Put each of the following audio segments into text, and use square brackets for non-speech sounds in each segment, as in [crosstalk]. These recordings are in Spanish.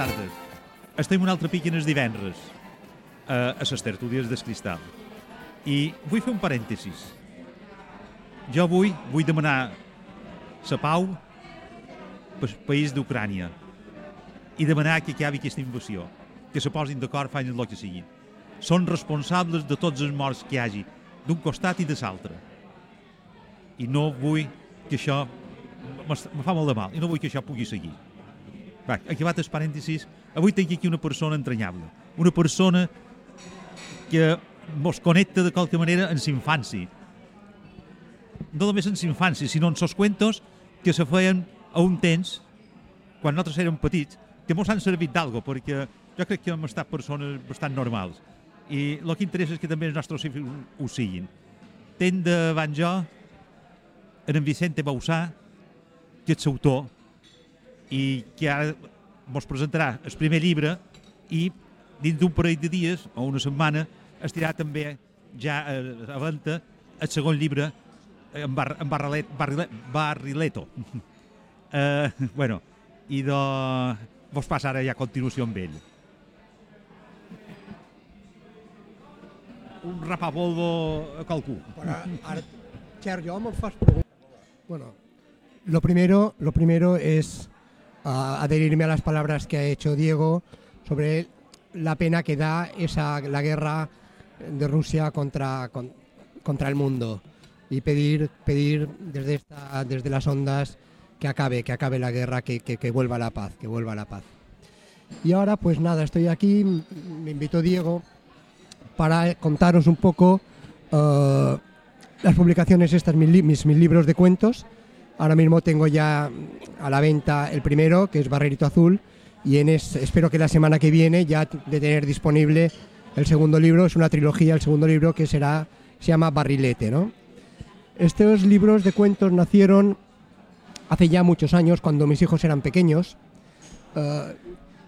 tardes. Estem un altre pic en els divendres a, a les tertúlies del Cristal. I vull fer un parèntesis. Jo avui vull demanar la pau pel país d'Ucrània i demanar que acabi aquesta invasió, que se posin d'acord, facin el que siguin. Són responsables de tots els morts que hi hagi, d'un costat i de l'altre. I no vull que això me fa molt de mal i no vull que això pugui seguir. Va, acabat el parèntesis, avui tinc aquí una persona entranyable, una persona que mos connecta de qualque manera en l'infància. No només en l'infància, sinó en els cuentos que se feien a un temps, quan nosaltres érem petits, que mos han servit d'algo, perquè jo crec que hem estat persones bastant normals. I el que interessa és que també els nostres fills ho siguin. Ten davant jo en en Vicente Bausà, que és autor, i que ara mos presentarà el primer llibre i dins d'un parell de dies o una setmana estirà també ja eh, a venda el segon llibre en, bar, en barrilet, barrilet, Barrileto. [laughs] eh, bueno, i de... vos passa ara ja a continuació amb ell. Un rapapolvo a qualcú. Para, ara, Sergio, me fas preguntas. Bueno, lo primero, lo primero es uh, adherirme a las palabras que ha hecho Diego sobre la pena que da esa la guerra de Rusia contra, con, contra el mundo y pedir, pedir desde, esta, desde las ondas que acabe, que acabe la guerra, que, que, vuelva la paz, que vuelva la paz. Y ahora, pues nada, estoy aquí, me invitó Diego para contaros un poco uh, las publicaciones estas, mis, mis, mis, libros de cuentos. Ahora mismo tengo ya a la venta el primero, que es Barrerito Azul, y espero que la semana que viene ya de tener disponible el segundo libro, es una trilogía, el segundo libro que será, se llama Barrilete, ¿no? Estos libros de cuentos nacieron hace ya muchos años, cuando mis hijos eran pequeños. Uh,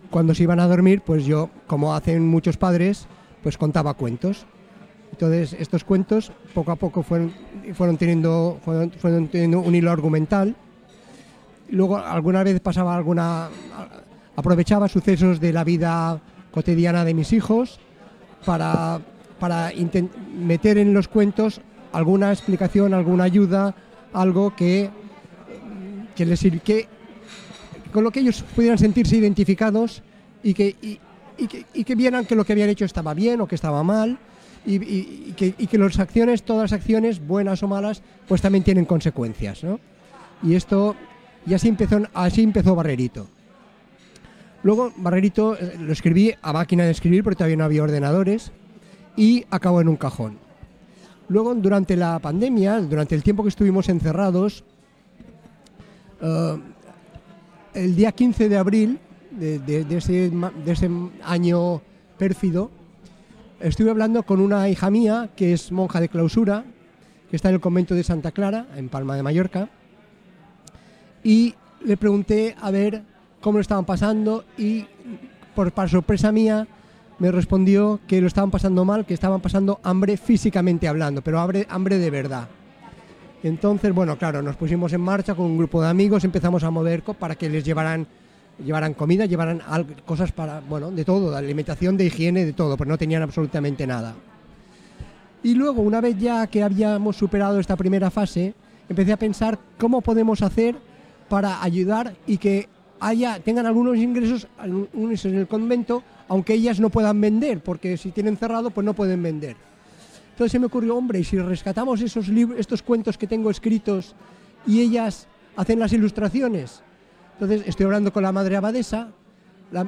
cuando se iban a dormir, pues yo, como hacen muchos padres, pues contaba cuentos. Entonces, estos cuentos poco a poco fueron, teniendo, un hilo argumental. Luego, alguna vez pasaba alguna. aprovechaba sucesos de la vida cotidiana de mis hijos para, meter en los cuentos alguna explicación, alguna ayuda, algo que, les que, con lo que ellos pudieran sentirse identificados y que vieran que lo que habían hecho estaba bien o que estaba mal y, y, que, y que las acciones, todas las acciones, buenas o malas, pues también tienen consecuencias. ¿no? Y esto, y así empezó, así empezó Barrerito. Luego Barrerito lo escribí a máquina de escribir porque todavía no había ordenadores y acabó en un cajón. Luego, durante la pandemia, durante el tiempo que estuvimos encerrados, uh, el día 15 de abril de, ese, de, ese, año pérfido, estuve hablando con una hija mía que es monja de clausura, que está en el convento de Santa Clara, en Palma de Mallorca, y le pregunté a ver cómo lo estaban pasando y, por, sorpresa mía, me respondió que lo estaban pasando mal, que estaban pasando hambre físicamente hablando, pero hambre, hambre de verdad. Entonces, bueno, claro, nos pusimos en marcha con un grupo de amigos, empezamos a mover para que les llevaran, llevaran comida, llevaran cosas para, bueno, de todo, de alimentación, de higiene, de todo, pero no tenían absolutamente nada. Y luego, una vez ya que habíamos superado esta primera fase, empecé a pensar cómo podemos hacer para ayudar y que haya, tengan algunos ingresos algunos en el convento, aunque ellas no puedan vender, porque si tienen cerrado, pues no pueden vender. Entonces se me ocurrió, hombre, y si rescatamos esos libros, estos cuentos que tengo escritos y ellas hacen las ilustraciones. Entonces estoy hablando con la madre abadesa,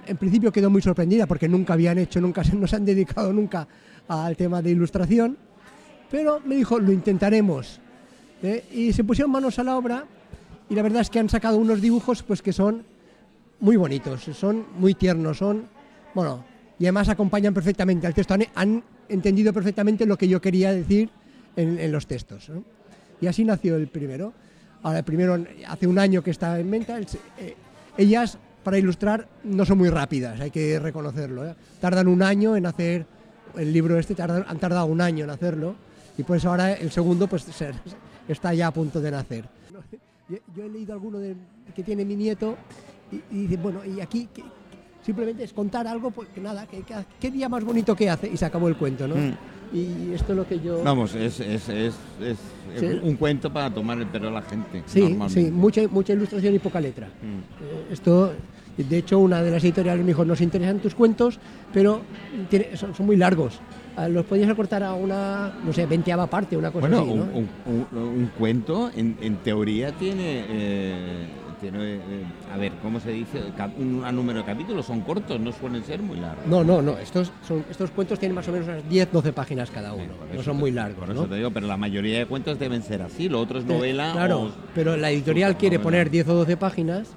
en principio quedó muy sorprendida porque nunca habían hecho, nunca se nos han dedicado nunca al tema de ilustración, pero me dijo, lo intentaremos. ¿eh? Y se pusieron manos a la obra y la verdad es que han sacado unos dibujos pues que son muy bonitos, son muy tiernos, son, bueno, y además acompañan perfectamente al texto, han, entendido perfectamente lo que yo quería decir en, los textos. ¿no? Y así nació el primero. Ahora, primero hace un año que está en venta, eh, ellas para ilustrar no son muy rápidas, hay que reconocerlo. ¿eh? Tardan un año en hacer el libro este, han tardado un año en hacerlo, y pues ahora el segundo pues [laughs] está ya a punto de nacer. Yo, he leído alguno de, que tiene mi nieto y, y dice, bueno, ¿y aquí simplemente es contar algo, pues nada, que, que- qué día más bonito que hace y se acabó el cuento, ¿no? Mm. Y esto es lo que yo... Vamos, es, es, es, es Sí. un cuento para tomar el pelo a la gente. sí, sí, mucha, mucha ilustración y poca letra. Mm. Eh, Esto, de hecho, una de las editoriales me dijo, nos interesan tus cuentos, pero tiene- son, son muy largos. Ah, Los podías acortar a una, no sé, veinteava parte, una cosa Bueno, así, un, ¿no? un- un- un cuento en, en teoría tiene, eh, tiene eh, a ver, ¿cómo se dice? Un, un número de capítulos son cortos, no suelen ser muy largos. No, no, no. Estos, son, estos cuentos tienen más o menos unas 10, 12 páginas cada uno. No son te- muy largos, Por ¿no? eso te digo, pero la mayoría de cuentos deben ser así, lo otro es Eh, novela. Claro, o- pero la editorial quiere poner 10 o 12 páginas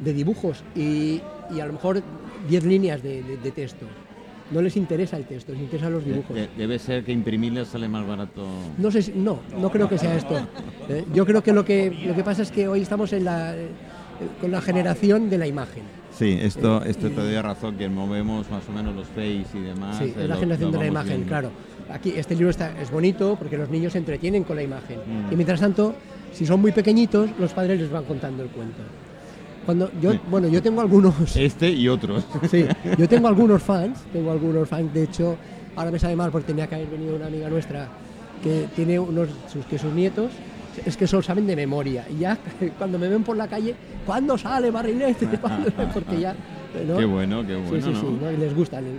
de dibujos y, y a lo mejor 10 líneas de, de- de texto. No les interesa el texto, les interesan los dibujos. de- debe ser que imprimirles sale más barato. No sé, si- no, no creo que sea esto. Eh, Yo creo que lo que lo que pasa es que hoy estamos en la eh, con la generación de la imagen. Sí, esto, Eh, esto te doy razón, que movemos más o menos los face y demás. Sí, eh, es la lo- generación lo de la imagen, viendo. claro. Aquí este libro está, es bonito porque los niños se entretienen con la imagen. Mm. Y mientras tanto, si son muy pequeñitos, los padres les van contando el cuento. Cuando yo, bueno, yo tengo algunos, Este y otros. sí, yo [laughs] tengo algunos fans, tengo algunos fans, de hecho, ahora me sabe mal porque tenía que haber venido una amiga nuestra que tiene unos, sus, que sus nietos es que solo saben de memoria. Y ya [laughs] cuando me ven por la calle, ¿cuándo sale barrilete? [laughs] Porque ya, ¿no? Qué bueno, qué bueno, sí, sí, sí, ¿no? ¿no? y les gusta, les-.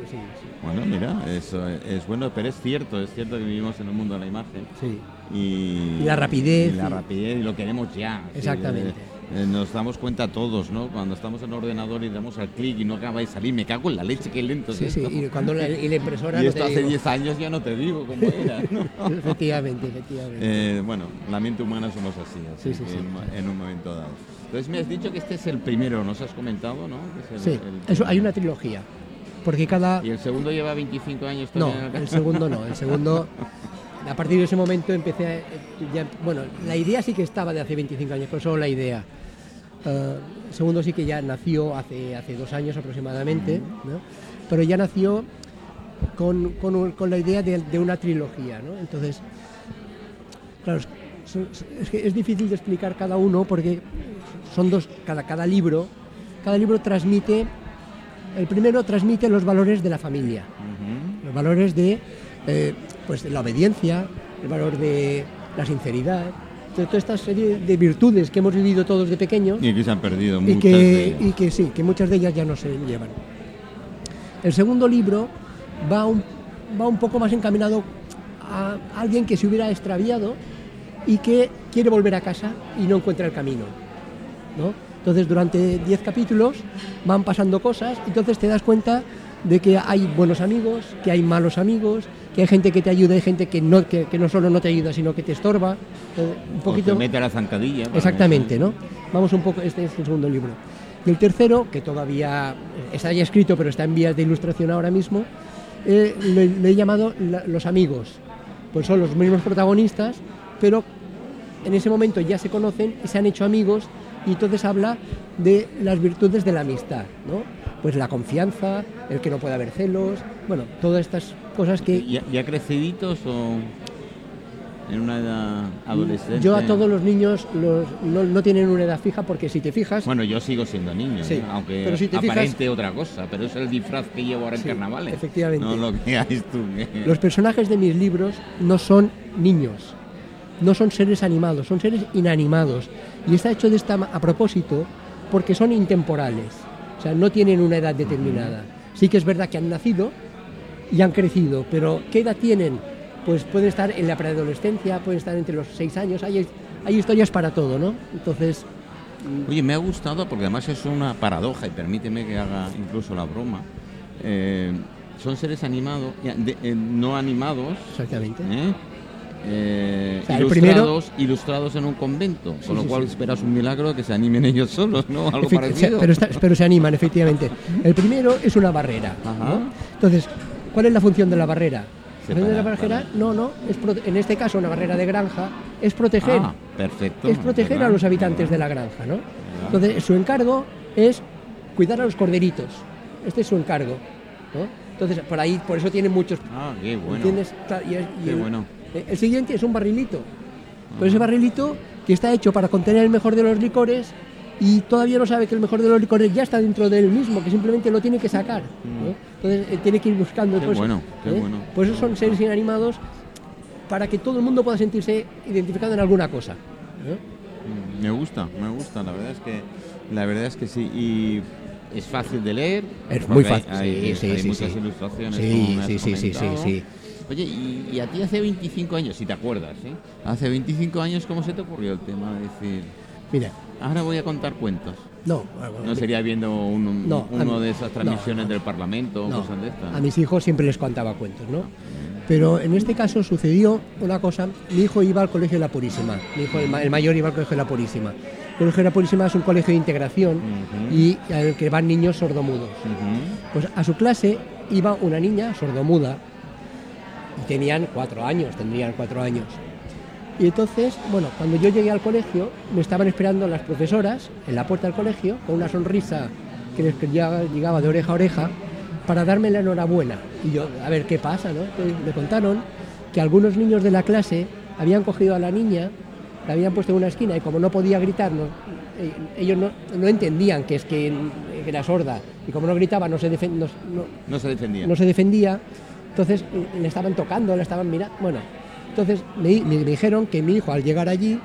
Bueno, mira, eso es, es bueno, pero es cierto, es cierto que vivimos en el mundo de la imagen. sí. Y, Y la rapidez y la rapidez y lo queremos ya. Exactamente. Eh, nos damos cuenta todos, ¿no? Cuando estamos en el ordenador y damos al clic y no acaba de salir, me cago en la leche, qué lento Sí, sí, y cuando la, y la impresora [laughs] Y no esto hace digo. 10 años ya no te digo cómo [laughs] era, ¿no? Efectivamente, efectivamente. Eh, bueno, la mente humana somos así, así Sí, sí, en, un momento dado. Entonces me has dicho que este es el primero, ¿nos has comentado, no? Es el- sí, el- eso, hay una trilogía. Porque cada. Y el segundo lleva 25 años No, todavía en el el segundo no. El segundo. [laughs] A partir de ese momento empecé a. ya- bueno, la idea sí que estaba de hace 25 años, pero solo la idea. El segundo sí que ya nació hace, hace dos años aproximadamente, ¿no? pero ya nació con, con un- con la idea de, de una trilogía. ¿no? Entonces, claro, es, difícil de explicar cada uno porque son dos, cada, cada libro, cada libro transmite, el primero transmite los valores de la familia los valores de eh, pues de la obediencia, el valor de la sinceridad, de toda esta serie de virtudes que hemos vivido todos de pequeños Y aquí se han perdido y muchas que, de ellas. y que sí, que muchas de ellas ya no se llevan. El segundo libro va un, va un poco más encaminado a alguien que se hubiera extraviado y que quiere volver a casa y no encuentra el camino. ¿no? Entonces, durante 10 capítulos van pasando cosas y entonces te das cuenta de que hay buenos amigos, que hay malos amigos, que hay gente que te ayuda y gente que no, que, que no solo no te ayuda, sino que te estorba. Eh, un O poquito... te mete a la zancadilla. Exactamente, ¿no? Vamos un poco, este es el segundo libro. Y el tercero, que todavía está ya escrito, pero está en vías de ilustración ahora mismo, eh, le, le he llamado la- Los Amigos. Pues son los mismos protagonistas, pero en ese momento ya se conocen y se han hecho amigos, y entonces habla de las virtudes de la amistad, ¿no? Pues la confianza, el que no puede haber celos, bueno, todas estas cosas que ¿Ya, ya creciditos o en una edad adolescente? yo a todos los niños los- no, no tienen una edad fija, porque si te fijas, Bueno, yo sigo siendo niño, Sí, ¿eh? aunque pero si te fijas- aparente otra cosa, pero es el disfraz que llevo ahora Sí, en carnavales. efectivamente. No lo que tú. que- Los personajes de mis libros no son niños, no son seres animados, son seres inanimados. Y está hecho de esta a propósito porque son intemporales, o sea, no tienen una edad determinada. Sí que es verdad que han nacido y han crecido, pero ¿qué edad tienen? Pues pueden estar en la preadolescencia, pueden estar entre los seis años, hay, hay historias para todo, ¿no? Entonces, Oye, me ha gustado porque además es una paradoja y permíteme que haga incluso la broma. Eh, son seres animados, de- eh, no animados, exactamente. ¿eh? Eh, O sea, el ilustrados, ilustrados en un convento, Sí, con lo sí, cual sí. esperas un milagro que se animen ellos solos, ¿no? Algo Efecti- parecido. pero, está- pero se animan, efectivamente. El primero es una barrera. Entonces, ¿cuál es la función de la barrera? La función de la barrera, no, no, es en este caso una barrera de granja, es proteger, Ah, perfecto. es proteger a los habitantes de la granja, ¿no? Entonces, su encargo es cuidar a los corderitos. Este es su encargo, ¿no? Entonces, por ahí, por eso tienen muchos Ah, qué bueno. ¿Entiendes? Claro, y es- y Qué el, bueno. eh, el siguiente es un barrilito. Pero ese barrilito que está hecho para contener el mejor de los licores y todavía no sabe que el mejor de los licores ya está dentro de él mismo, que simplemente lo tiene que sacar. ¿no? Entonces eh, tiene que ir buscando. Qué pues, bueno, qué ¿eh? bueno. Pues esos son seres inanimados para que todo el mundo pueda sentirse identificado en alguna cosa. ¿eh? Mm, Me gusta, me gusta, la verdad es que la verdad es que sí y es fácil de leer. Es muy hay- fácil, Hay, sí, sí, hay sí, muchas sí. ilustraciones. Sí, sí, sí, sí. Oye, y, y a ti hace 25 años, si te acuerdas, ¿eh? Hace 25 años, ¿cómo se te ocurrió el tema de decir, Mira, ahora voy a contar cuentos? no, bueno, ¿No sería viendo un- No, uno mí- de esas transmisiones no. del Parlamento o cosas de estas? a mis hijos siempre les contaba cuentos, ¿no? Pero en este caso sucedió una cosa, mi hijo iba al colegio de la Purísima, mi hijo el, ma- el mayor iba al colegio de la Purísima. El colegio de la Purísima es un colegio de integración y al que van niños sordomudos. Pues a su clase iba una niña sordomuda y tenían cuatro años, tendrían cuatro años. Y entonces, bueno, cuando yo llegué al colegio, me estaban esperando las profesoras en la puerta del colegio con una sonrisa que les llegaba, de oreja a oreja para darme la enhorabuena. Y yo, a ver qué pasa, ¿no? Entonces, me contaron que algunos niños de la clase habían cogido a la niña, la habían puesto en una esquina y como no podía gritar, no- eh, ellos no, no entendían que es que, era sorda y como no gritaba no se, no- no- se defendía. no se defendía, entonces le estaban tocando, le estaban mirando. Bueno, entonces me, me dijeron que mi hijo al llegar allí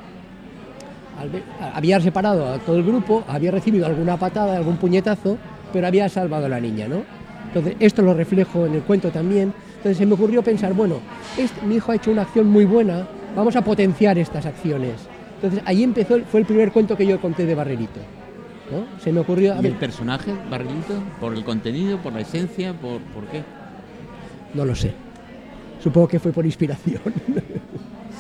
al había separado a todo el grupo, había recibido alguna patada, algún puñetazo, pero había salvado a la niña, ¿no? Entonces esto lo reflejo en el cuento también. Entonces se me ocurrió pensar, bueno, este- mi hijo ha hecho una acción muy buena, vamos a potenciar estas acciones. Entonces ahí empezó, fue el primer cuento que yo conté de Barrerito. ¿no? Se me ocurrió, a ¿Y ver, el personaje, Barrilito? ¿Por el contenido, por la esencia, por, por qué? no lo sé. Supongo que fue por inspiración. [laughs]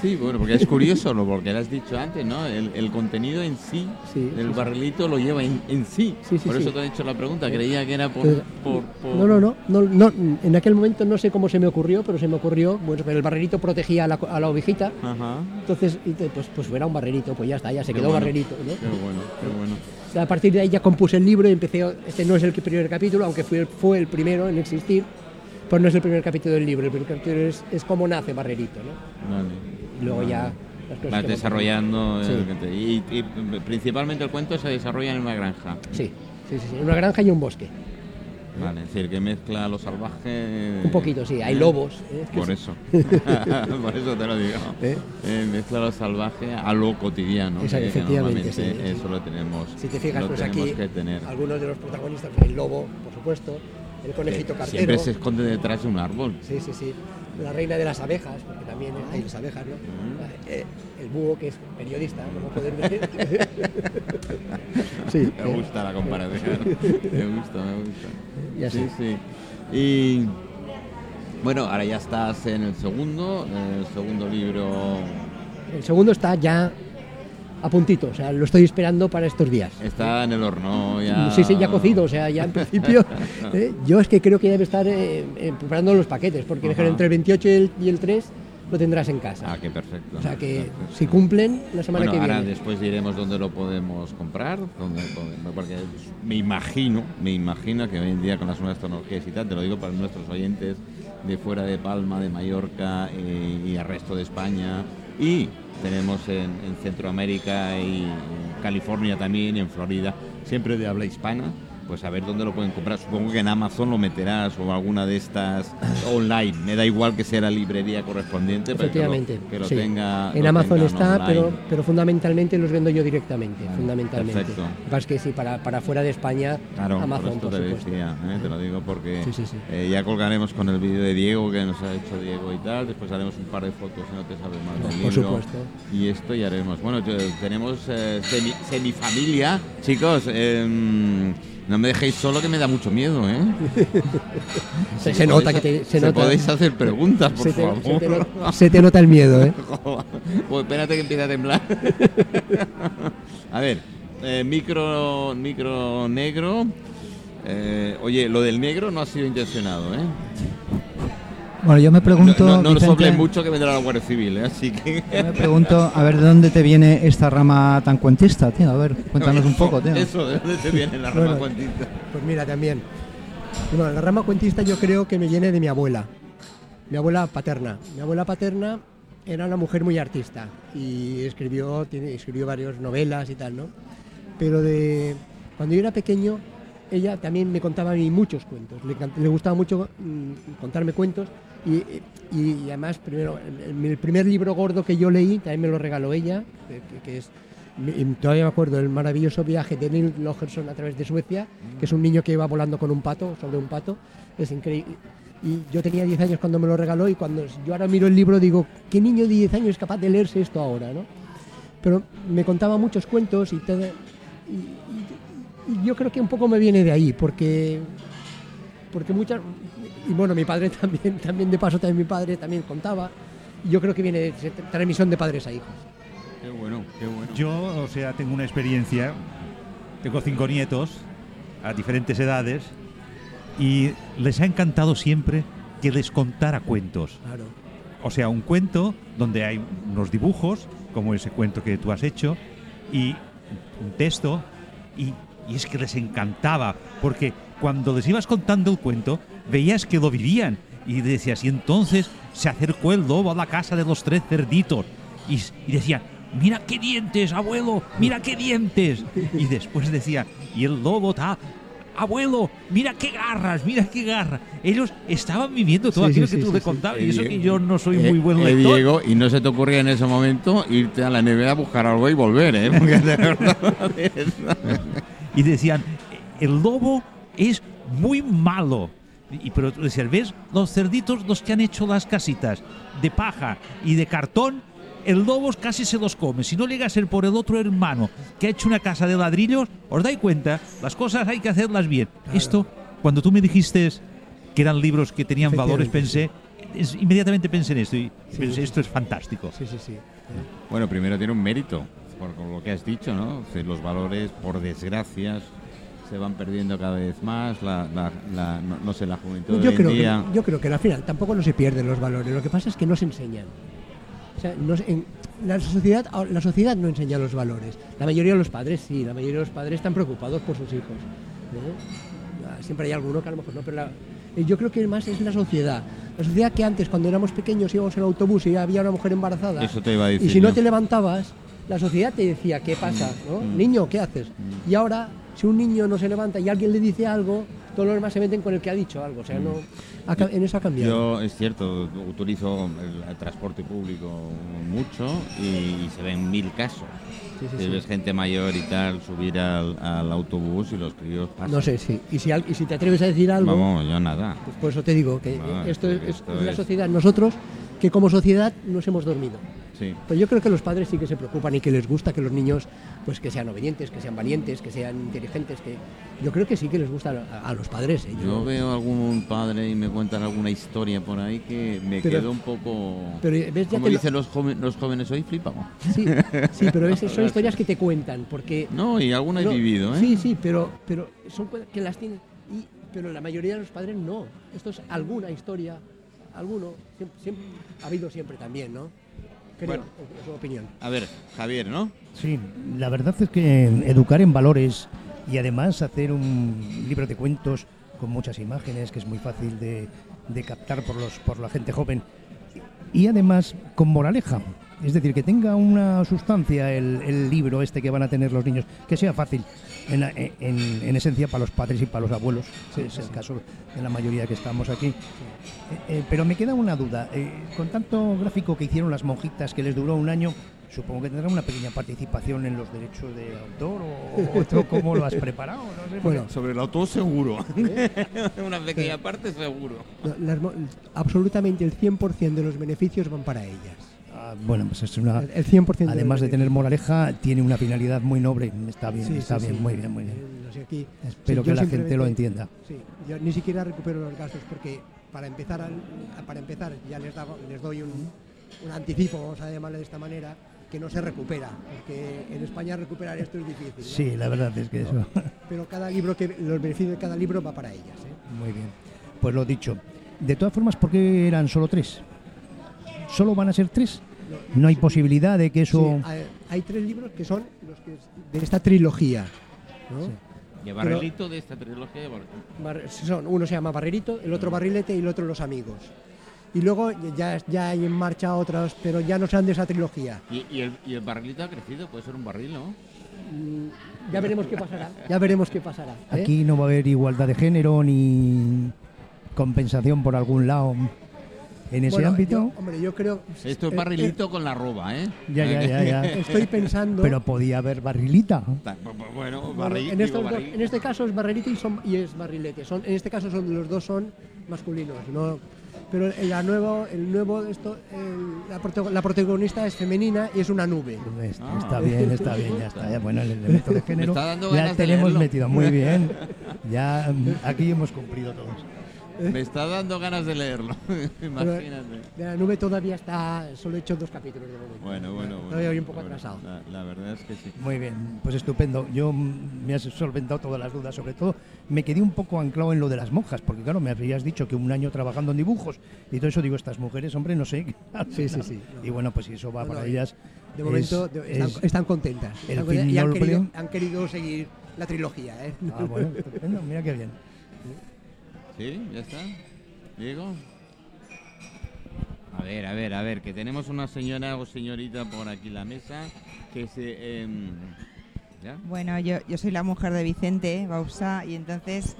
Sí, bueno, porque es curioso, lo porque lo has dicho antes, ¿no? El, el contenido en sí, Sí, del sí, sí. barrilito lo lleva en, en sí. Por eso te he hecho la pregunta, creía que era por... Pero- por- por- No, no, no, no, no, En aquel momento no sé cómo se me ocurrió, pero se me ocurrió. Bueno, pero el barrerito protegía a la, a la ovejita. Ajá. Entonces, pues, pues era un barrerito, pues ya está, ya se Qué quedó bueno, barrerito. ¿no? Qué bueno, qué bueno. A partir de ahí ya compuse el libro y empecé. Este no es el primer capítulo, aunque fue, fue el primero en existir, pues no es el primer capítulo del libro. El primer capítulo es, es cómo nace Barrerito, ¿no? Vale. Y luego ya las cosas Vas desarrollando... Sí. que te- y, y principalmente el cuento se desarrolla en una granja. Sí, sí, sí, sí, en una granja y un bosque. Vale, es decir, que mezcla lo salvaje... Un poquito, sí, hay ¿eh? lobos. ¿eh? Por sí. eso. [laughs] Por eso te lo digo. ¿Eh? Eh, mezcla lo salvaje a lo cotidiano. Esa- que efectivamente, normalmente sí, sí. Eso lo tenemos. Si te fijas, pues aquí tener. algunos de los protagonistas, el lobo, por supuesto, el conejito cartero. Siempre se esconde detrás de un árbol. Sí, sí, sí. La reina de las abejas, porque también hay las abejas, ¿no? Eh, el búho, que es periodista, como pueden ver. [laughs] sí, Me gusta la comparación. [laughs] me gusta, me gusta. Y así. Sí, sí. Y bueno, ahora ya estás en el segundo, el segundo libro El segundo está ya a puntito, o sea, lo estoy esperando para estos días. está en el horno ya. Sí, sí, ya cocido, o sea, ya en [laughs] principio. eh, yo es que creo que debe estar eh, eh, preparando los paquetes, porque Ajá. entre el 28 y el, y el 3 lo tendrás en casa. Ah, qué perfecto. o sea que Perfecto. si cumplen la semana Bueno, que ahora viene. después diremos dónde lo podemos comprar, dónde porque me imagino, me imagino que hoy en día con las nuevas tecnologías y tal, te lo digo para nuestros oyentes de fuera de Palma, de Mallorca eh, y el resto de España y tenemos en, en Centroamérica y en California también y en Florida, siempre de habla hispana. Pues a ver dónde lo pueden comprar. Supongo que en Amazon lo meterás o alguna de estas [laughs] online. Me da igual que sea la librería correspondiente, pero que lo- Efectivamente. que lo, sí. tenga. en lo Amazon está, pero, pero fundamentalmente los vendo yo directamente. fundamentalmente. perfecto. Que pasa es que sí, para, para fuera de España, Claro, Amazon, por por, te supuesto. decía, ¿eh? te lo digo porque Sí, sí, sí. eh, ya colgaremos con el vídeo de Diego que nos ha hecho Diego y tal, después haremos un par de fotos si no te sabes más del Por libro. supuesto. Y esto ya haremos. Bueno, tenemos eh, semi, semifamilia, chicos. No me dejéis solo que me da mucho miedo, ¿eh? [laughs] Se, nota que te, se se nota. podéis hacer preguntas, por se te, favor. se te no- se te nota el miedo, ¿eh? [laughs] pues espérate que empiece a temblar. [laughs] a ver, eh, micro, micro negro. Eh, oye, lo del negro no ha sido intencionado, ¿eh? Bueno, yo me pregunto, no no, no Vicente, mucho que vendrá la Guardia Civil, ¿eh? así que... yo me pregunto, a ver, ¿de dónde te viene esta rama tan cuentista, tío? A ver, cuéntanos un poco, tío. Eso, ¿de dónde te viene la rama Bueno. cuantista? Pues mira, también. Bueno, la rama cuentista yo creo que me viene de mi abuela, mi abuela paterna. Mi abuela paterna era una mujer muy artista y escribió, tiene, escribió varias novelas y tal, ¿no? pero de cuando yo era pequeño, ella también me contaba a mí muchos cuentos. Le gustaba mucho mm, contarme cuentos y, y- además, primero, el, primer libro gordo que yo leí también me lo regaló ella, que, es, todavía me acuerdo, el maravilloso viaje de Neil Logerson a través de Suecia, que es un niño que iba volando con un pato, sobre un pato, es increíble. Y yo tenía 10 años cuando me lo regaló y cuando yo ahora miro el libro digo, ¿qué niño de 10 años es capaz de leerse esto ahora? ¿no? Pero me contaba muchos cuentos y todo. Y yo creo que un poco me viene de ahí, porque, porque muchas. Y bueno, mi padre [laughs] también, también de paso, también mi padre también contaba. Y yo creo que viene de transmisión de padres a hijos. Qué bueno, qué bueno. Yo, o sea, tengo una experiencia. Tengo cinco nietos a diferentes edades y les ha encantado siempre que les contara cuentos. Claro. O sea, un cuento donde hay unos dibujos, como ese cuento que tú has hecho, y un texto, y, y es que les encantaba, porque cuando les ibas contando el cuento, veías que lo vivían, y decías, y entonces se acercó el lobo a la casa de los tres cerditos, y, y decían, mira qué dientes, abuelo, mira qué dientes, y después decían, y el lobo está... Abuelo, mira qué garras, mira qué garras. Ellos estaban viviendo todo Sí, aquello sí, que sí, tú sí, le contabas. Eh, Y eso que Diego, yo no soy Eh, muy buen eh, lector. Diego, y no se te ocurría en ese momento irte a la NBA a buscar algo y volver, ¿eh? Porque de verdad. [laughs] Y decían, el lobo es muy malo. Y pero decías, ¿ves? Los cerditos, los que han hecho las casitas de paja y de cartón, el lobo casi se los come. Si no llega a ser por el otro hermano que ha hecho una casa de ladrillos, os dais cuenta, las cosas hay que hacerlas bien. Esto, cuando tú me dijiste que eran libros que tenían valores, pensé, es- inmediatamente pensé en esto y Sí, pensé, sí, esto es fantástico. Sí, sí, sí. Bueno, primero tiene un mérito, por lo que has dicho, ¿no? Que los valores, por desgracia, se van perdiendo cada vez más. La, la- la- no, no sé, la juventud Yo hoy creo, en que, yo creo que al final tampoco no se pierden los valores, lo que pasa es que no se enseñan. O sea, no se- en- la, sociedad, la sociedad no enseña los valores. La mayoría de los padres sí, la mayoría de los padres están preocupados por sus hijos. Ah, Siempre hay alguno que a lo mejor no, pero eh, yo creo que más es la sociedad. La sociedad que antes, cuando éramos pequeños, íbamos en autobús y había una mujer embarazada. Eso te iba a decir Y si no te levantabas, la sociedad te decía, ¿qué pasa? ¿no? Mm. Niño, ¿qué haces? Y ahora, si un niño no se levanta y alguien le dice algo, todos los demás se meten con el que ha dicho algo. O sea, no, ha ca- en eso ha cambiado. Yo, es cierto, utilizo el, transporte público mucho y, se ven mil casos. Sí, sí, Que sí. ves gente mayor y tal subir al, al autobús y los críos pasan. No sé, sí. Y si, al- y si te atreves a decir algo, Vamos, yo nada. pues por eso te digo que esto, es, porque es esto la sociedad. Nosotros, que como sociedad nos hemos dormido. Sí. Pero yo creo que los padres sí que se preocupan y que les gusta que los niños pues que sean obedientes, que sean valientes, que sean inteligentes, que yo creo que sí que les gusta a, a los padres. ¿eh? Yo veo algún padre y me cuentan alguna historia por ahí que me Pero- quedo un poco... pero, ¿ves? Ya Como lo- dicen los, joven- los jóvenes hoy, flipamos. Sí, sí, pero [laughs] es- son historias que te cuentan, porque... No, y alguna he vivido, ¿eh? Sí, sí, pero, pero son que las tienen... y- pero la mayoría de los padres no. Esto es alguna historia, alguno, siempre, siempre- ha habido siempre también, ¿no? Creo, Bueno. es su opinión. A ver, Javier, ¿no? Sí, la verdad es que educar en valores y además hacer un libro de cuentos con muchas imágenes, que es muy fácil de, de captar por, los, por la gente joven, y además con moraleja. Es decir, que tenga una sustancia el, el libro este que van a tener los niños, que sea fácil en, la- en- en esencia para los padres y para los abuelos. es el caso de la mayoría que estamos aquí. Eh, eh, pero me queda una duda. eh, con tanto gráfico que hicieron las monjitas que les duró un año, supongo que tendrán una pequeña participación en los derechos de autor o, o cómo lo has preparado. No sé, Bueno, Sobre el autor seguro. [laughs] Una pequeña parte seguro. no, las mo- absolutamente el 100% de los beneficios van para ellas. Bueno, pues es una. El, el 100% de los Además de tener moraleja, tiene una finalidad muy noble. Está bien, Sí, está sí, bien, sí. muy bien, muy bien. Eh, no sé, aquí- Espero que la gente lo entienda. Sí, yo ni siquiera recupero los gastos porque para empezar, para empezar ya les, doy un, un anticipo, vamos a llamarle de esta manera, que no se recupera, porque en España recuperar esto es difícil. ¿no? Sí, la verdad es que eso. [laughs] Pero cada libro que los beneficios de cada libro va para ellas. ¿eh? Muy bien. Pues lo dicho. De todas formas, ¿por qué eran solo tres? ¿Solo van a ser tres? No hay posibilidad de que eso. Sí, hay, hay tres libros que son los que de esta trilogía. ¿no? Y el barrilito de esta trilogía. Bar- son, uno se llama Barrerito, el otro Barrilete y el otro Los Amigos. Y luego ya, ya hay en marcha otros, pero ya no sean de esa trilogía. Y, y el, y el barrilito ha crecido, puede ser un barril, ¿no? Mm, ya veremos qué pasará. Ya veremos qué pasará. ¿eh? Aquí no va a haber igualdad de género ni compensación por algún lado en ese Bueno, ámbito. yo- hombre, yo creo. Esto es eh, barrilito con la roba, ¿eh? Ya, ya, ya, ya. [laughs] estoy pensando. Pero podía haber barrilita. Ta- Bueno, Bueno, barril, en, digo dos- en este caso es barrilito y, son, y es barrilete. Son, en este caso son, los dos son masculinos. ¿no? Pero el, la nuevo, el nuevo esto, el- la, protago- la protagonista es femenina y es una nube. Está, Ah. está bien, está bien, ya está. Ya, bueno, el elemento de [laughs] género está dando ya tenemos metido. Muy [laughs] bien. Ya aquí hemos cumplido todos. Me está dando ganas de leerlo. [laughs] Imagínate. de la nube todavía está. Solo he hecho dos capítulos de momento. Bueno, bueno, bueno. Todavía voy un poco Bueno, atrasado. La, la verdad es que sí. Muy bien, pues estupendo. Yo me has solventado todas las dudas, sobre todo me quedé un poco anclado en lo de las monjas, porque claro, me habías dicho que un año trabajando en dibujos y todo eso, digo, estas mujeres, hombre, no sé. [laughs] Sí, sí, sí. Y bueno, pues si eso va No, no, para y- ellas. De momento es- están, es- están contentas. el Están contentas y han querido, han querido seguir la trilogía. ¿eh? Ah, bueno, estupendo, mira qué bien. ¿Sí? ¿Ya está? ¿Diego? A ver, a ver, a ver, que tenemos una señora o señorita por aquí en la mesa que se... em. Bueno, yo, yo soy la mujer de Vicente Bausa y entonces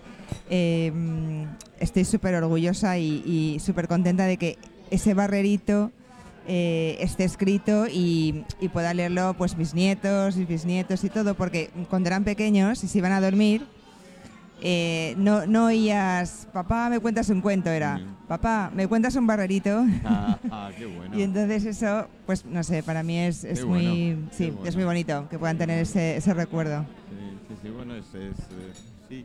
mm, estoy súper orgullosa y, y súper contenta de que ese barrerito eh, esté escrito y, y pueda leerlo pues mis nietos y bisnietos y todo, porque cuando eran pequeños y se iban a dormir, eh, no, no oías, papá, me cuentas un cuento, era, papá, me cuentas un barrerito. Ah, [laughs] ah, qué bueno. Y entonces eso, pues no sé, para mí es, es muy, sí, es muy bonito que puedan tener ese, ese recuerdo. Sí, sí, sí, bueno, es, es, eh, sí,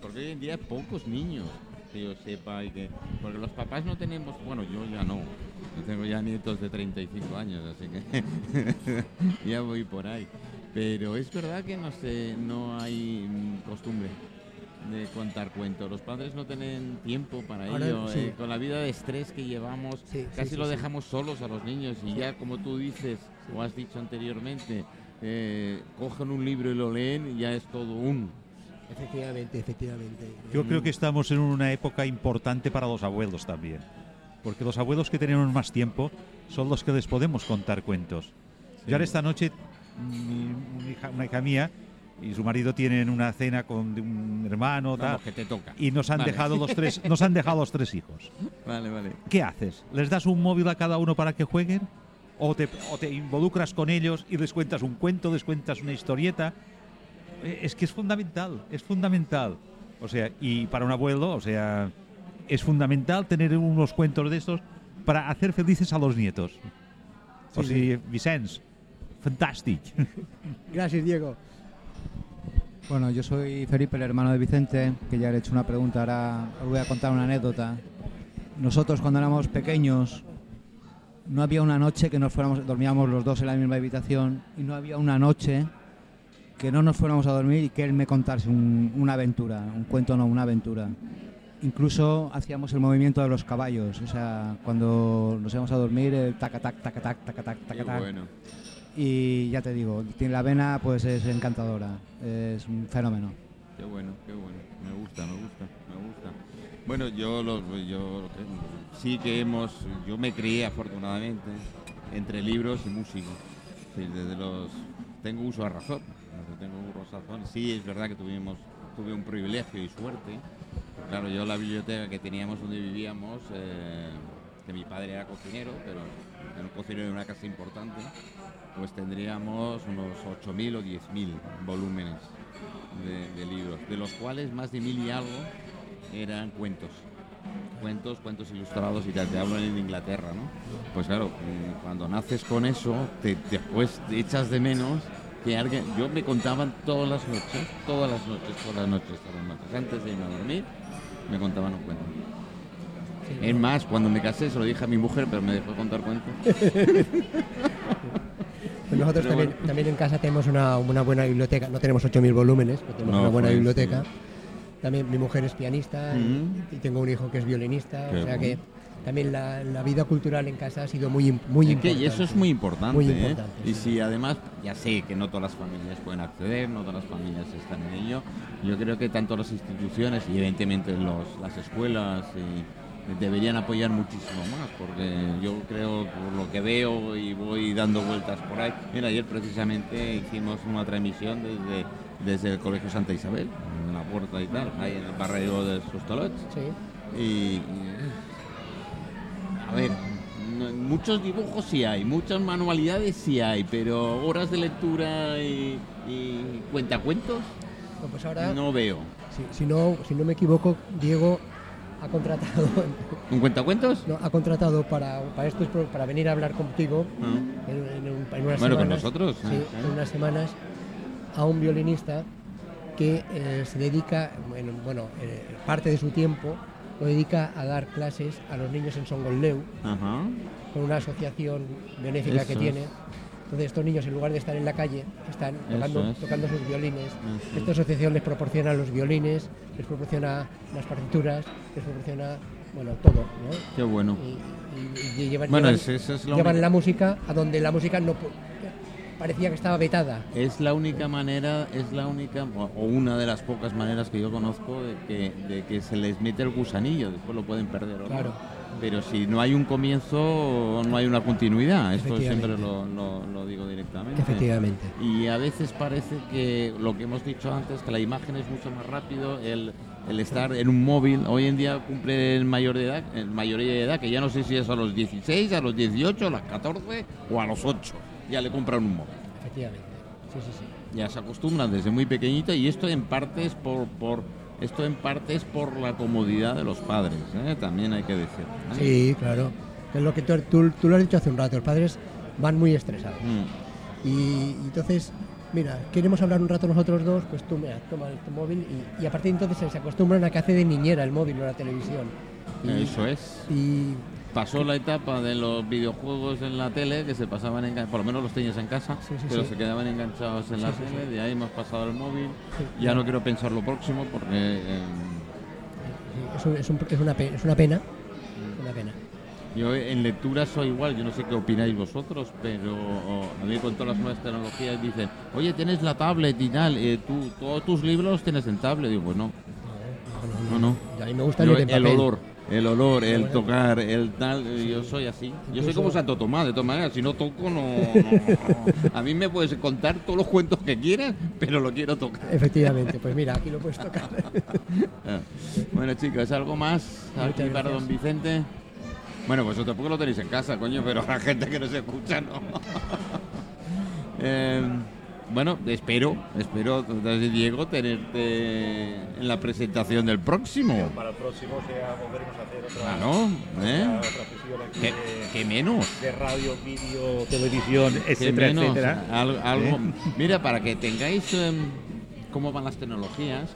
porque hoy en día hay pocos niños que yo sepa y que, porque los papás no tenemos, bueno, yo ya no, yo tengo ya nietos de 35 años, así que [laughs] ya voy por ahí, pero es verdad que no sé, no hay costumbre de contar cuentos, los padres no tienen tiempo para Ahora, ello, sí. eh, con la vida de estrés que llevamos, Sí, casi sí, lo sí. dejamos solos a los niños y ya como tú dices, o has dicho anteriormente, eh, cogen un libro y lo leen y ya es todo un. Efectivamente, efectivamente. Yo creo que estamos en una época importante para los abuelos también. Porque los abuelos que tenemos más tiempo son los que les podemos contar cuentos. Ya esta noche, mi- una hija, una hija mía y su marido tienen una cena con un hermano tal, Vamos, que te toca. y nos han Vale. dejado los tres, [laughs] nos han dejado los tres hijos. Vale, vale. ¿Qué haces? ¿Les das un móvil a cada uno para que jueguen? ¿O te, o te involucras con ellos y les cuentas un cuento, les cuentas una historieta? Eh, Es que es fundamental, es fundamental. O sea, y para un abuelo, o sea, es fundamental tener unos cuentos de estos para hacer felices a los nietos. o Sí, sigui, Vicenç, fantàstic. Gracias, Diego. Bueno, yo soy Felipe, el hermano de Vicente, que ya le he hecho una pregunta, ahora os voy a contar una anécdota. Nosotros cuando éramos pequeños no había una noche que nos fuéramos, dormíamos los dos en la misma habitación y no había una noche que no nos fuéramos a dormir y que él me contase un- una aventura, un cuento no, una aventura. Incluso hacíamos el movimiento de los caballos, o sea, cuando nos íbamos a dormir, el taca tac taca tac taca tac taca tac. bueno. Y ya te digo, tiene la vena pues es encantadora, es un fenómeno. Qué bueno, qué bueno. Me gusta, me gusta, me gusta. Bueno, yo, lo, yo sí que hemos, yo me crié afortunadamente entre libros y música. Sí, desde los, tengo uso de razón, tengo uso de razón. Sí, es verdad que tuvimos, tuve un privilegio y suerte. Claro, yo la biblioteca que teníamos donde vivíamos, eh, que mi padre era cocinero, pero era un cocinero de una casa importante, pues tendríamos unos 8.000 o 10.000 volúmenes de, de libros, de los cuales más de mil y algo eran cuentos. Cuentos, cuentos ilustrados y tal, te hablo en Inglaterra, ¿no? Pues claro, mm, cuando naces con eso, te, después te echas de menos que alguien... Yo me contaban todas las noches, todas las noches, todas las noches, todas las noches, antes de irme a dormir, me contaban un cuento. Es más, cuando me casé se lo dije a mi mujer, pero me dejó contar cuentos. [laughs] Pues nosotros también, en casa tenemos una, una buena biblioteca. No tenemos 8.000 volúmenes, pero tenemos No, una buena pues, biblioteca. sí. También mi mujer es pianista y- Mm. y, tengo un hijo que es violinista. Qué o sea bueno. que también la, la vida cultural en casa ha sido muy, muy Es que- importante. y eso es muy importante. Muy ¿eh? Y si además, ya sé que no todas las familias pueden acceder, no todas las familias están en ello, yo creo que tanto las instituciones y evidentemente los, las escuelas eh, deberían apoyar muchísimo más, porque yo creo, por lo que veo y voy dando vueltas por ahí, mira, ayer precisamente hicimos una transmisión desde desde el Colegio Santa Isabel, en la puerta y tal, ahí en el barrio de Sustolots. Sí. Y, a ver, muchos dibujos sí hay, muchas manualidades sí hay, pero horas de lectura y, y cuentacuentos No, pues ahora, no veo. si, si no, si no me equivoco, Diego ha contratado, [laughs] ¿Un cuentacuentos? no, ha contratado para, para, estos pro- para venir a hablar contigo Ah. en, en un- en unas Bueno, con semanas, nosotros, sí, ah, en unas semanas a un violinista que eh, se dedica, bueno, bueno, eh, parte de su tiempo lo dedica a dar clases a los niños en Songolneu Ajá. con una asociación benéfica que tiene. Es. Entonces estos niños en lugar de estar en la calle están tocando, es. tocando sus violines. Esta asociación les proporciona los violines, les proporciona las partituras, les proporciona bueno todo, ¿no? Qué bueno. Y, y- y llevan, Bueno, llevan- es- la música a donde la música no parecía que estaba vetada. Es la única manera, es la única, o una de las pocas maneras que yo conozco de que, de que se les mete el gusanillo, después lo pueden perder. ¿o? Claro. Pero si no hay un comienzo, no hay una continuidad. Esto siempre lo, lo- lo digo directamente. Efectivamente. Y a veces parece que lo que hemos dicho antes, que la imagen es mucho más rápido, el, el estar en un móvil, hoy en día cumple el mayor de edad, el mayoría de edad, que ya no sé si es a los 16, a los 18, a los 14 o a los 8. Ya le compran un móvil. Efectivamente. Sí, sí, sí. Ya se acostumbran desde muy pequeñito y esto en parte es por, por esto en parte es por la comodidad de los padres, ¿eh? también hay que decir. ¿eh? Sí, claro. Es lo que tú, tú- tú lo has dicho hace un rato, los padres van muy estresados. Mm. Y, entonces, mira, queremos hablar un rato nosotros dos, pues tú, mira, toma tu móvil y, y a partir de entonces se acostumbran a que hace de niñera el móvil o la televisión. Y, Eso es. y Pasó la etapa de los videojuegos en la tele, que se pasaban, engan- por lo menos los tenías en casa, Sí, sí, pero sí. se quedaban enganchados en la tele, de ahí hemos pasado al móvil. Ya no quiero pensar lo próximo porque... eh, sí, es, un- es un- es una, es una pena. Una pena. Yo en lectura soy igual, yo no sé qué opináis vosotros, pero a mí con todas las nuevas tecnologías dicen, oye, tienes la tablet y tal, eh, tú, todos tus libros tienes en tablet. Digo, pues no, no, no. Y a mí me gusta Yo, en el olor, el olor, el tocar, el tal, yo soy así. Yo soy como Santo Tomás, de todas maneras, si no toco, no, no. A mí me puedes contar todos los cuentos que quieras, pero lo quiero tocar. Efectivamente, pues mira, aquí lo puedes tocar. Ah. Bueno, chicos, ¿algo más aquí para don Vicente? Bueno, pues vosotros porque lo tenéis en casa, coño, pero la gente que nos escucha no. [laughs] Eh, bueno, espero, espero, entonces, Diego, tenerte en la presentación del próximo. Para el próximo sea, volveremos a hacer otra, Claro, ¿eh? otra sesión aquí ¿Qué, de, qué menos? de radio, vídeo, televisión, ¿Qué etcétera, menos? etcétera. Al- algo, ¿Eh? [laughs] Mira, para que tengáis em, cómo van las tecnologías,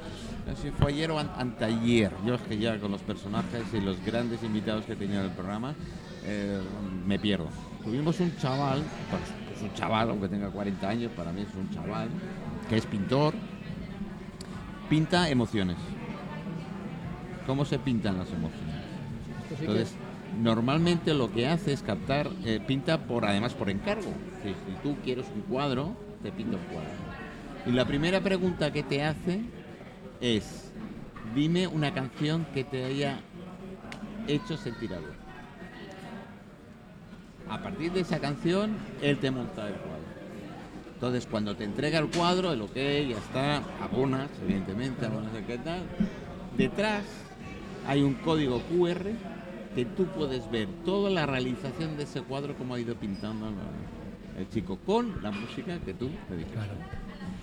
si fue ayer o an- anteayer, yo es que ya con los personajes y los grandes invitados que tenía en el programa, eh, me pierdo. Tuvimos un chaval, pues un chaval, aunque tenga 40 años, para mí es un chaval, que es pintor, pinta emociones. ¿Cómo se pintan las emociones? Entonces, normalmente lo que hace es captar, eh, pinta por además por encargo. Si, si tú quieres un cuadro, te pinta un cuadro. Y la primera pregunta que te hace es, dime una canción que te haya hecho sentir algo. A partir de esa canción, él te monta el cuadro. Entonces, cuando te entrega el cuadro, el ok, ya está, abonas, evidentemente, abonas el qué tal. Detrás hay un código QR que tú puedes ver toda la realización de ese cuadro, como ha ido pintando la- el chico, con la música que tú le dijiste. Claro.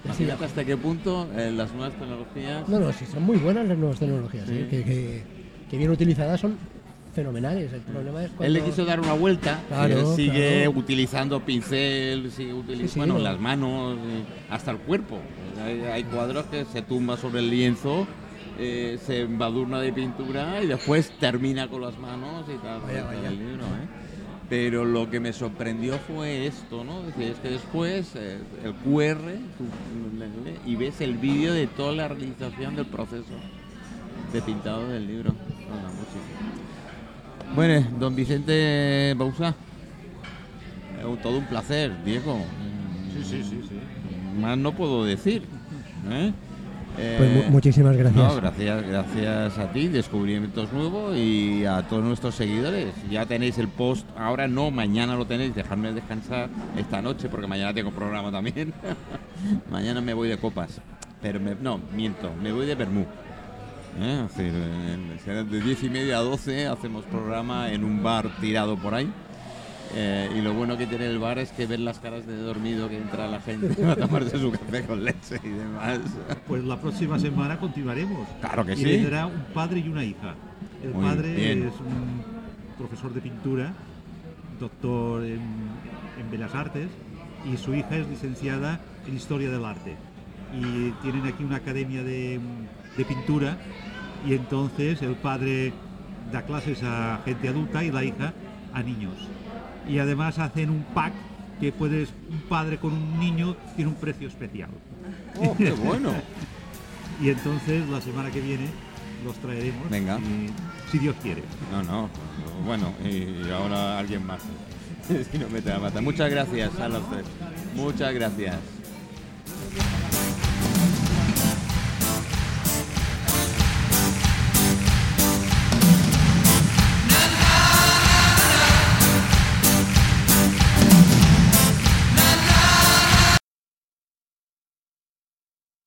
Imagínate hasta qué punto eh, las nuevas tecnologías... No, no, sí, son muy buenas las nuevas tecnologías, Sí. ¿eh? que, que- que bien utilizadas son fenomenales. El problema es cuando... Él le quiso dar una vuelta, Claro, él sigue claro. utilizando pincel, sigue utilizando Sí, sí, bueno, no. las manos, hasta el cuerpo. Hay, hay cuadros que se tumba sobre el lienzo, eh, se embadurna de pintura y después termina con las manos y tal. Vaya, tal vaya. el libro, ¿eh? Pero lo que me sorprendió fue esto, ¿no? Es que después eh, el QR tú, y ves el vídeo de toda la realización del proceso de pintado del libro con la música. Bueno, don Vicente Bausa, eh, todo un placer, Diego. Sí, sí, sí, sí. Más no puedo decir. ¿eh? Pues mu- Eh, muchísimas gracias. no, gracias, gracias a ti, descubrimientos nuevos y a todos nuestros seguidores. Ya tenéis el post, ahora no, mañana lo tenéis, dejadme descansar esta noche porque mañana tengo programa también. [laughs] mañana me voy de copas. pero me- no, miento, me voy de Bermú. ¿Eh? Es decir, será de 10 y media a 12 hacemos programa en un bar tirado por ahí. Eh, y lo bueno que tiene el bar es que ver las caras de dormido que entra la gente [laughs] a tomarse su café con leche y demás. Pues la próxima semana continuaremos. Claro que y sí. vendrá un padre y una hija. El Muy padre bien. es un profesor de pintura, doctor en, en Bellas Artes, y su hija es licenciada en Historia del Arte. Y tienen aquí una academia de, de pintura, y entonces el padre da clases a gente adulta y la hija a niños. Y además hacen un pack que puedes, un padre con un niño tiene un precio especial. ¡Oh, qué [laughs] bueno! Y entonces la semana que viene los traeremos. Venga. Si, si Dios quiere. No, no, bueno, y, y ahora alguien más. [laughs] si no mete la pata. Muchas gracias a los tres. Muchas gracias.